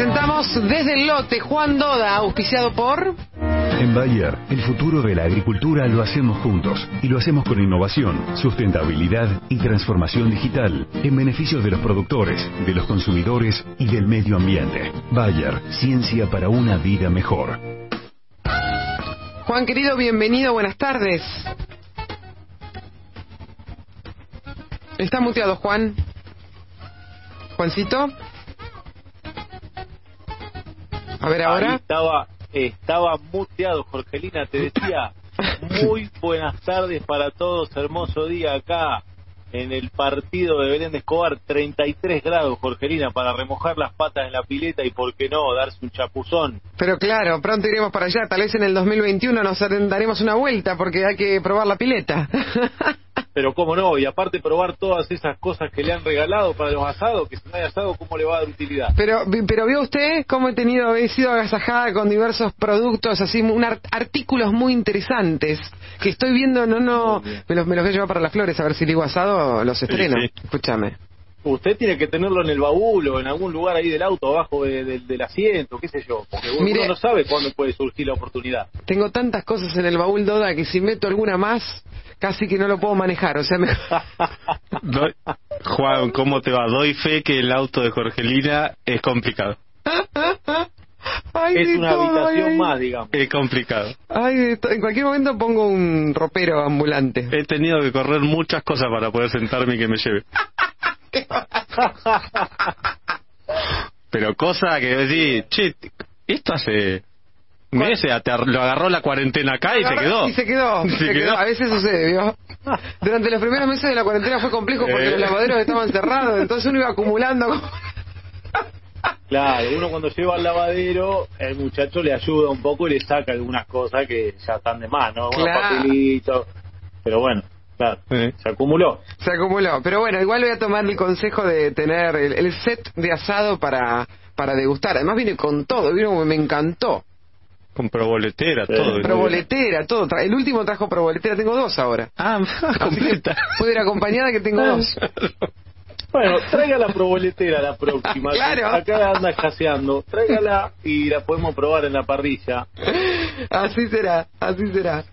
presentamos desde el lote Juan Doda, auspiciado por... En Bayer, el futuro de la agricultura lo hacemos juntos y lo hacemos con innovación, sustentabilidad y transformación digital en beneficio de los productores, de los consumidores y del medio ambiente. Bayer, ciencia para una vida mejor. Juan querido, bienvenido, buenas tardes. Está muteado Juan. Juancito. A ver ahora. Ahí estaba, estaba muteado, Jorgelina, te decía. Muy buenas tardes para todos, hermoso día acá en el partido de Belén de Escobar, 33 grados, Jorgelina, para remojar las patas en la pileta y, por qué no, darse un chapuzón. Pero claro, pronto iremos para allá, tal vez en el 2021 nos daremos una vuelta porque hay que probar la pileta. Pero cómo no, y aparte probar todas esas cosas que le han regalado para los asados, que si no hay asado, ¿cómo le va a dar utilidad? Pero, pero vio usted cómo he tenido, he sido agasajada con diversos productos, así, un artículos muy interesantes, que estoy viendo, no, no, me los, me los voy a llevar para las flores, a ver si digo asado los estreno, escúchame. Usted tiene que tenerlo en el baúl o en algún lugar ahí del auto, abajo del asiento, qué sé yo, porque uno no sabe cuándo puede surgir la oportunidad. Tengo tantas cosas en el baúl, Doda, que si meto alguna más, casi que no lo puedo manejar, o sea, me... Juan, ¿cómo te va? Doy fe que el auto de Jorgelina es complicado. es una habitación más, digamos. Es complicado. Ay, en cualquier momento pongo un ropero ambulante. He tenido que correr muchas cosas para poder sentarme y que me lleve. Pero cosa que decís, che, esto hace meses, lo agarró la cuarentena acá y se quedó. Y se quedó, se, quedó. A veces sucede, ¿vio? Durante los primeros meses de la cuarentena fue complejo porque eh. los lavaderos estaban cerrados, entonces uno iba acumulando. Claro, uno cuando lleva al lavadero, el muchacho le ayuda un poco y le saca algunas cosas que ya están de más, ¿no? Unos papelitos. Pero bueno, claro, se acumuló. Se acumuló. Pero bueno, igual voy a tomar el consejo de tener el, set de asado para, para degustar. Además viene con todo, vino me encantó. Con proboletera, todo. Proboletera, todo. El último trajo proboletera, tengo dos ahora. Ah, completa. Puede ir acompañada que tengo dos. Bueno, traiga la proboletera la próxima. claro. Acá anda escaseando. Tráigala y la podemos probar en la parrilla. Así será, así será.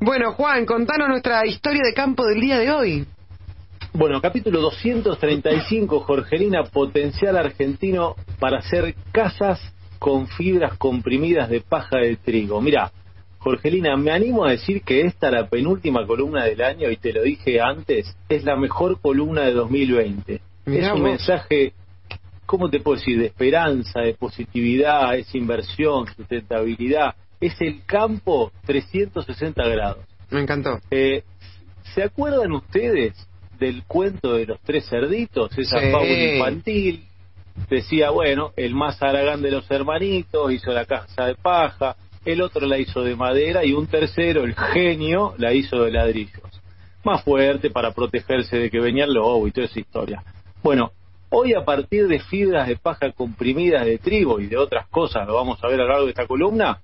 Bueno, Juan, contanos nuestra historia de campo del día de hoy. Bueno, capítulo 235, Jorgelina, potencial argentino para hacer casas con fibras comprimidas de paja de trigo. Mira, Jorgelina, me animo a decir que esta, la penúltima columna del año, y te lo dije antes, es la mejor columna de 2020. es un mensaje, ¿cómo te puedo decir?, de esperanza, de positividad, es inversión, sustentabilidad. Es el campo 360 grados. Me encantó. Eh, ¿Se acuerdan ustedes del cuento de los tres cerditos, esa fábula infantil? Decía, bueno, el más aragán de los hermanitos hizo la casa de paja, el otro la hizo de madera y un tercero, el genio, la hizo de ladrillos. Más fuerte para protegerse de que venía el lobo y toda esa historia. Bueno, hoy a partir de fibras de paja comprimidas de trigo y de otras cosas, lo vamos a ver a lo largo de esta columna,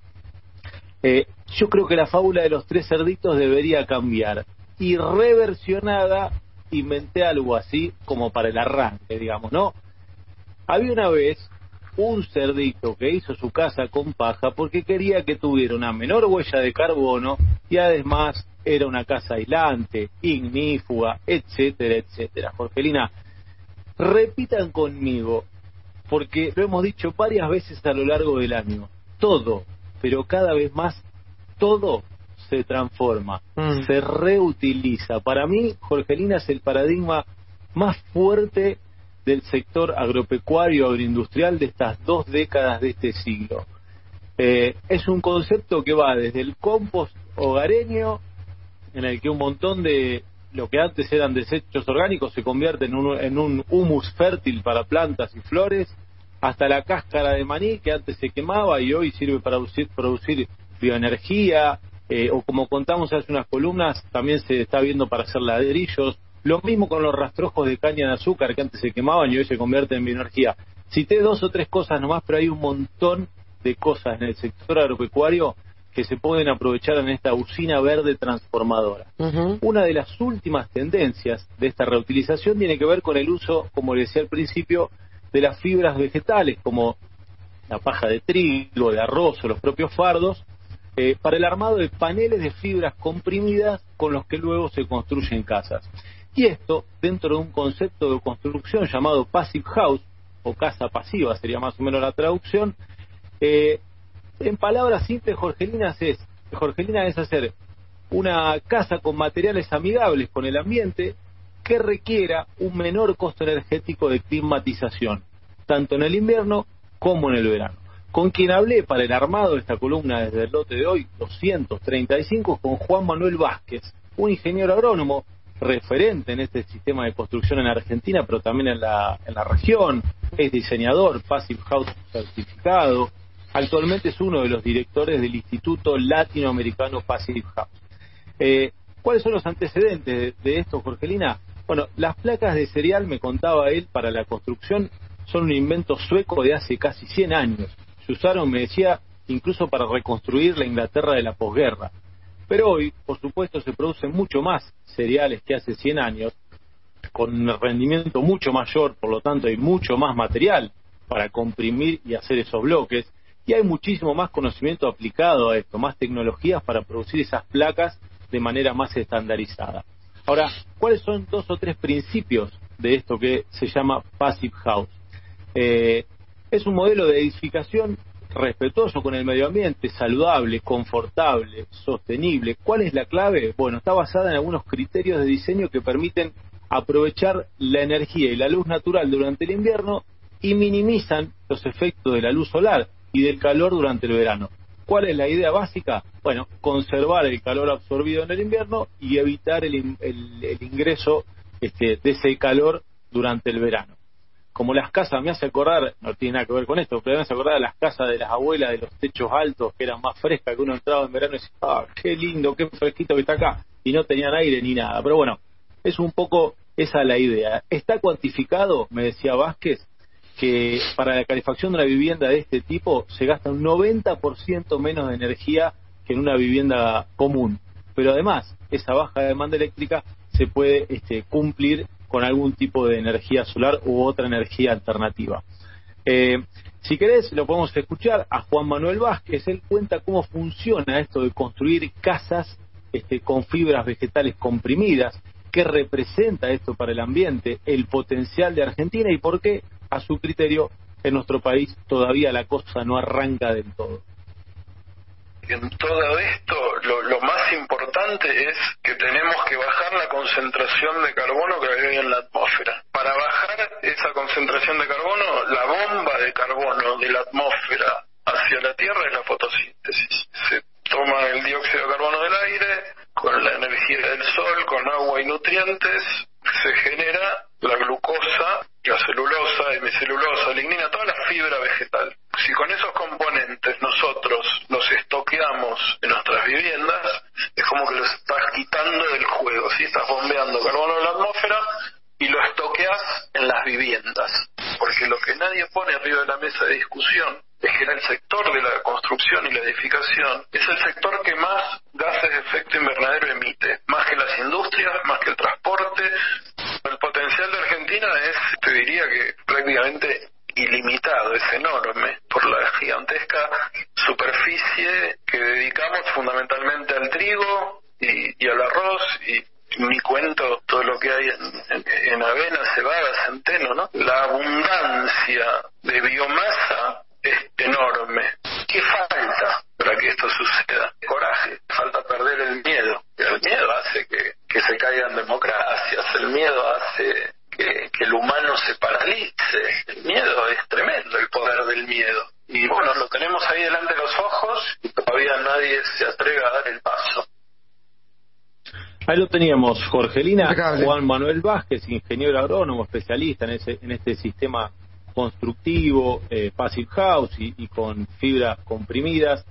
eh, yo creo que la fábula de los tres cerditos debería cambiar. Y reversionada, inventé algo así como para el arranque, digamos, ¿no? Había una vez un cerdito que hizo su casa con paja porque quería que tuviera una menor huella de carbono y además era una casa aislante, ignífuga, etcétera, etcétera. Jorgelina, repitan conmigo, porque lo hemos dicho varias veces a lo largo del año, todo, pero cada vez más todo se transforma, mm. se reutiliza. Para mí, Jorgelina es el paradigma más fuerte del sector agropecuario agroindustrial de estas dos décadas de este siglo. Eh, es un concepto que va desde el compost hogareño, en el que un montón de lo que antes eran desechos orgánicos se convierte en un, en un humus fértil para plantas y flores, hasta la cáscara de maní que antes se quemaba y hoy sirve para producir, bioenergía, eh, o como contamos hace unas columnas, también se está viendo para hacer ladrillos, lo mismo con los rastrojos de caña de azúcar que antes se quemaban y hoy se convierten en bioenergía. Cité dos o tres cosas nomás, pero hay un montón de cosas en el sector agropecuario que se pueden aprovechar en esta usina verde transformadora. Una de las últimas tendencias de esta reutilización tiene que ver con el uso, como le decía al principio, de las fibras vegetales, como la paja de trigo, de arroz o los propios fardos, eh, para el armado de paneles de fibras comprimidas con los que luego se construyen casas. Y esto dentro de un concepto de construcción llamado passive house, o casa pasiva sería más o menos la traducción. Eh, en palabras simples, Jorgelina es, Jorgelina es hacer una casa con materiales amigables con el ambiente que requiera un menor costo energético de climatización, tanto en el invierno como en el verano. Con quien hablé para el armado de esta columna desde el lote de hoy, 235, con Juan Manuel Vázquez, un ingeniero agrónomo referente en este sistema de construcción en Argentina, pero también en la, en la región, es diseñador, Passive House certificado, actualmente es uno de los directores del Instituto Latinoamericano Passive House. Eh, ¿Cuáles son los antecedentes de, esto, Jorgelina? Bueno, las placas de cereal, me contaba él, para la construcción son un invento sueco de hace casi 100 años. Se usaron, me decía, incluso para reconstruir la Inglaterra de la posguerra. Pero hoy, por supuesto, se producen mucho más cereales que hace 100 años, con un rendimiento mucho mayor, por lo tanto hay mucho más material para comprimir y hacer esos bloques, y hay muchísimo más conocimiento aplicado a esto, más tecnologías para producir esas placas de manera más estandarizada. Ahora, ¿cuáles son dos o tres principios de esto que se llama Passive House? Eh, es un modelo de edificación respetuoso con el medio ambiente, saludable, confortable, sostenible. ¿Cuál es la clave? Bueno, está basada en algunos criterios de diseño que permiten aprovechar la energía y la luz natural durante el invierno y minimizan los efectos de la luz solar y del calor durante el verano. ¿Cuál es la idea básica? Bueno, conservar el calor absorbido en el invierno y evitar el, ingreso este, de ese calor durante el verano como las casas, me hace acordar, no tiene nada que ver con esto, pero me hace acordar de las casas de las abuelas de los techos altos, que eran más frescas, que uno entraba en verano y decía, ah, qué lindo, qué fresquito que está acá, y no tenían aire ni nada. Pero bueno, es un poco esa la idea. Está cuantificado, me decía Vázquez, que para la calefacción de una vivienda de este tipo se gasta un 90% menos de energía que en una vivienda común. Pero además, esa baja demanda eléctrica se puede este, cumplir con algún tipo de energía solar u otra energía alternativa. Eh, si querés, lo podemos escuchar a Juan Manuel Vázquez. Él cuenta cómo funciona esto de construir casas este, con fibras vegetales comprimidas, qué representa esto para el ambiente, el potencial de Argentina y por qué, a su criterio, en nuestro país todavía la cosa no arranca del todo en todo esto lo, más importante es que tenemos la concentración de carbono que hay en la atmósfera. Para bajar esa concentración de carbono, la bomba de carbono de la atmósfera hacia la Tierra es la fotosíntesis. Se toma el dióxido de carbono del aire, con la energía del sol, con agua y nutrientes, se genera la glucosa, la celulosa, hemicelulosa, lignina, toda la fibra vegetal. Si con esos componentes nosotros los estoqueamos en nuestras viviendas, es como que los estás quitando del juego, si estás bombeando carbono en la atmósfera y lo estoqueas en las viviendas. Porque lo que nadie pone arriba de la mesa de discusión es que el sector de la construcción y la edificación es el sector que más gases de efecto invernadero emite, más que las industrias, más que el transporte. El potencial de Argentina es, te diría que prácticamente ilimitado, es enorme, por la gigantesca superficie que dedicamos fundamentalmente al trigo y, al arroz y ni cuento todo lo que hay en, en avena, cebada, centeno, ¿no? La abundancia de biomasa es enorme. ¿Qué falta para que esto suceda? Coraje, falta perder el miedo. El miedo hace que, que se caigan democracias, el miedo hace que, que, el humano se paralice. El miedo es tremendo, el poder del miedo. Y bueno, tenemos ahí delante de los ojos y todavía nadie se atreve a dar el paso. Ahí lo teníamos, Jorgelina, Juan Manuel Vázquez, ingeniero agrónomo, especialista en, ese, en este sistema constructivo, eh, passive house y, con fibras comprimidas.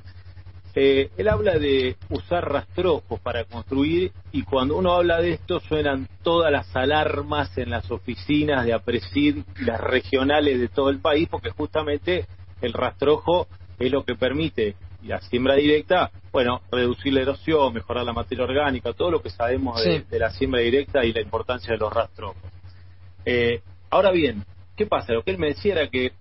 Eh, él habla de usar rastrojos para construir y cuando uno habla de esto suenan todas las alarmas en las oficinas de APRESID, las regionales de todo el país, porque justamente el rastrojo es lo que permite la siembra directa, bueno, reducir la erosión, mejorar la materia orgánica, todo lo que sabemos de, la siembra directa y la importancia de los rastrojos. Eh, ahora bien, ¿Qué pasa? Lo que él me decía era que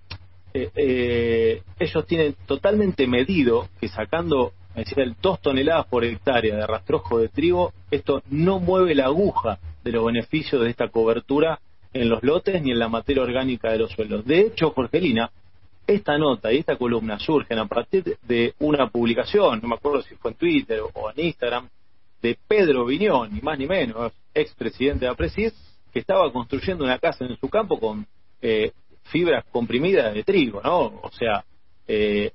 eh, eh, ellos tienen totalmente medido que sacando es decir, dos toneladas por hectárea de rastrojo de trigo, esto no mueve la aguja de los beneficios de esta cobertura en los lotes ni en la materia orgánica de los suelos. De hecho, Jorgelina, esta nota y esta columna surgen a partir de una publicación, no me acuerdo si fue en Twitter o en Instagram, de Pedro Viñón, ni más ni menos, expresidente de APRESID, que estaba construyendo una casa en su campo con eh, fibras comprimidas de trigo, ¿no? O sea, eh,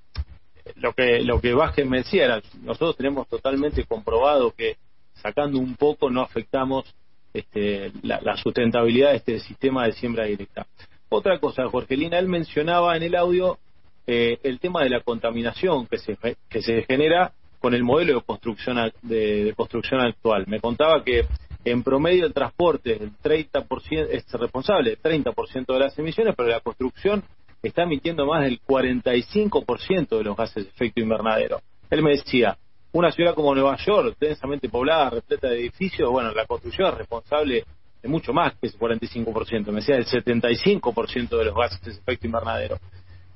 lo que lo que Vázquez me decía era, nosotros tenemos totalmente comprobado que sacando un poco no afectamos este, la, sustentabilidad de este sistema de siembra directa. Otra cosa, Jorgelina, él mencionaba en el audio eh, el tema de la contaminación que se, que se genera con el modelo de construcción, de, construcción actual. Me contaba que en promedio el transporte el 30%, es responsable del 30% de las emisiones, pero la construcción está emitiendo más del 45% de los gases de efecto invernadero. Él me decía, una ciudad como Nueva York, densamente poblada, repleta de edificios, bueno, la construcción es responsable de mucho más que ese 45%, me decía el 75% de los gases de efecto invernadero.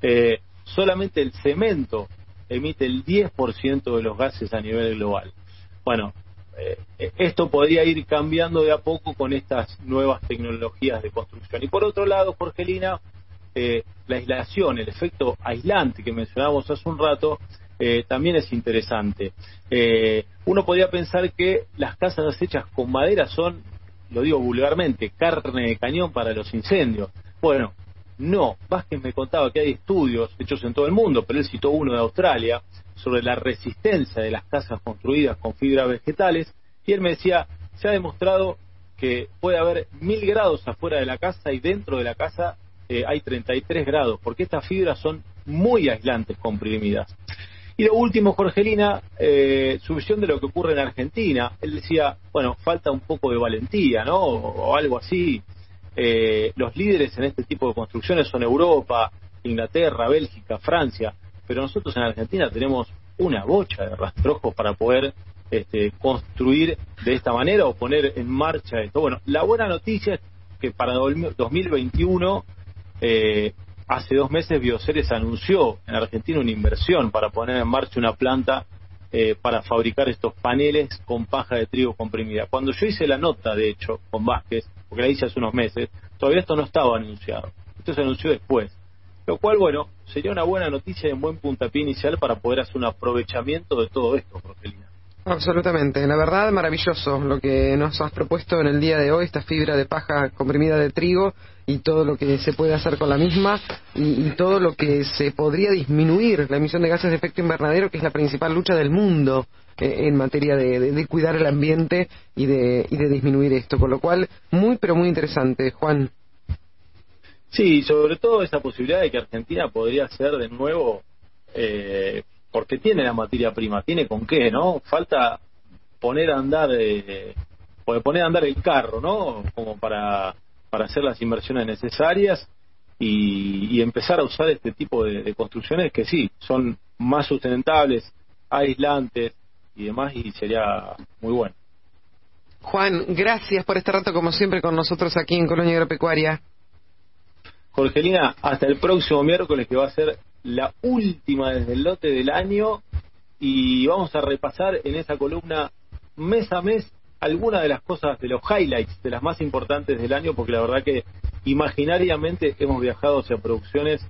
Eh, solamente el cemento emite el 10% de los gases a nivel global. Bueno, eh, esto podría ir cambiando de a poco con estas nuevas tecnologías de construcción. Y por otro lado, Jorgelina, eh, la aislación, el efecto aislante que mencionábamos hace un rato, eh, también es interesante. uno podría pensar que las casas hechas con madera son, lo digo vulgarmente, carne de cañón para los incendios. Bueno, no, Vázquez me contaba que hay estudios hechos en todo el mundo, pero él citó uno de Australia sobre la resistencia de las casas construidas con fibras vegetales y él me decía, se ha demostrado que puede haber mil grados afuera de la casa y dentro de la casa eh, hay 33 grados, porque estas fibras son muy aislantes comprimidas. Y lo último, Jorgelina, eh, su visión de lo que ocurre en Argentina. Él decía, bueno, falta un poco de valentía, ¿no? o algo así. Eh, los líderes en este tipo de construcciones son Europa, Inglaterra, Bélgica, Francia, pero nosotros en Argentina tenemos una bocha de rastrojos para poder este, construir de esta manera o poner en marcha esto. Bueno, la buena noticia es que para 2021, eh, hace dos meses Bioceres anunció en Argentina una inversión para poner en marcha una planta eh, para fabricar estos paneles con paja de trigo comprimida. Cuando yo hice la nota, de hecho, con Vázquez, porque la hice hace unos meses, todavía esto no estaba anunciado. Esto se anunció después. Lo cual, bueno, sería una buena noticia y un buen puntapié inicial para poder hacer un aprovechamiento de todo esto, Rogelina. Absolutamente, la verdad maravilloso lo que nos has propuesto en el día de hoy, esta fibra de paja comprimida de trigo y todo lo que se puede hacer con la misma y, todo lo que se podría disminuir la emisión de gases de efecto invernadero, que es la principal lucha del mundo eh, en materia de, cuidar el ambiente y de, y de disminuir esto. Con lo cual, muy, pero muy interesante, Juan. Sí, sobre todo esa posibilidad de que Argentina podría ser de nuevo, eh, porque tiene la materia prima, tiene con qué, ¿no? Falta poner a andar, eh, poner a andar el carro, ¿no? Como para, para hacer las inversiones necesarias y, empezar a usar este tipo de construcciones que sí, son más sustentables, aislantes, y demás y sería muy bueno. Juan, gracias por este rato como siempre con nosotros aquí en Colonia Agropecuaria. Jorgelina, hasta el próximo miércoles que va a ser la última desde el lote del año y vamos a repasar en esa columna mes a mes algunas de las cosas, de los highlights, de las más importantes del año, porque la verdad que imaginariamente hemos viajado hacia producciones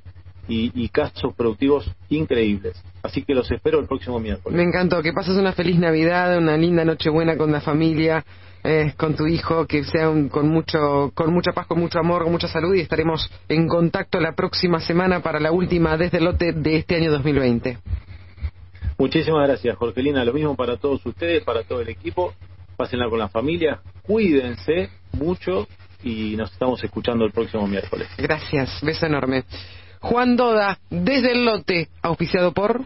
y, casos productivos increíbles. Así que los espero el próximo miércoles. Me encantó, que pases una feliz Navidad, una linda Nochebuena con la familia, eh, con tu hijo, que sea con, mucho, con mucha paz, con mucho amor, con mucha salud y estaremos en contacto la próxima semana para la última desde el lote de este año 2020. Muchísimas gracias, Jorgelina. Lo mismo para todos ustedes, para todo el equipo. Pásenla con la familia, cuídense mucho y nos estamos escuchando el próximo miércoles. Gracias, beso enorme. Juan Doda, desde el lote, auspiciado por...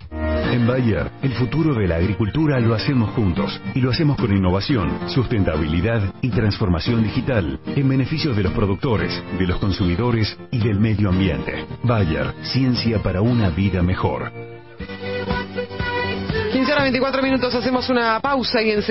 En Bayer, el futuro de la agricultura lo hacemos juntos y lo hacemos con innovación, sustentabilidad y transformación digital en beneficio de los productores, de los consumidores y del medio ambiente. Bayer, ciencia para una vida mejor. 15 horas 24 minutos, hacemos una pausa y enseguida...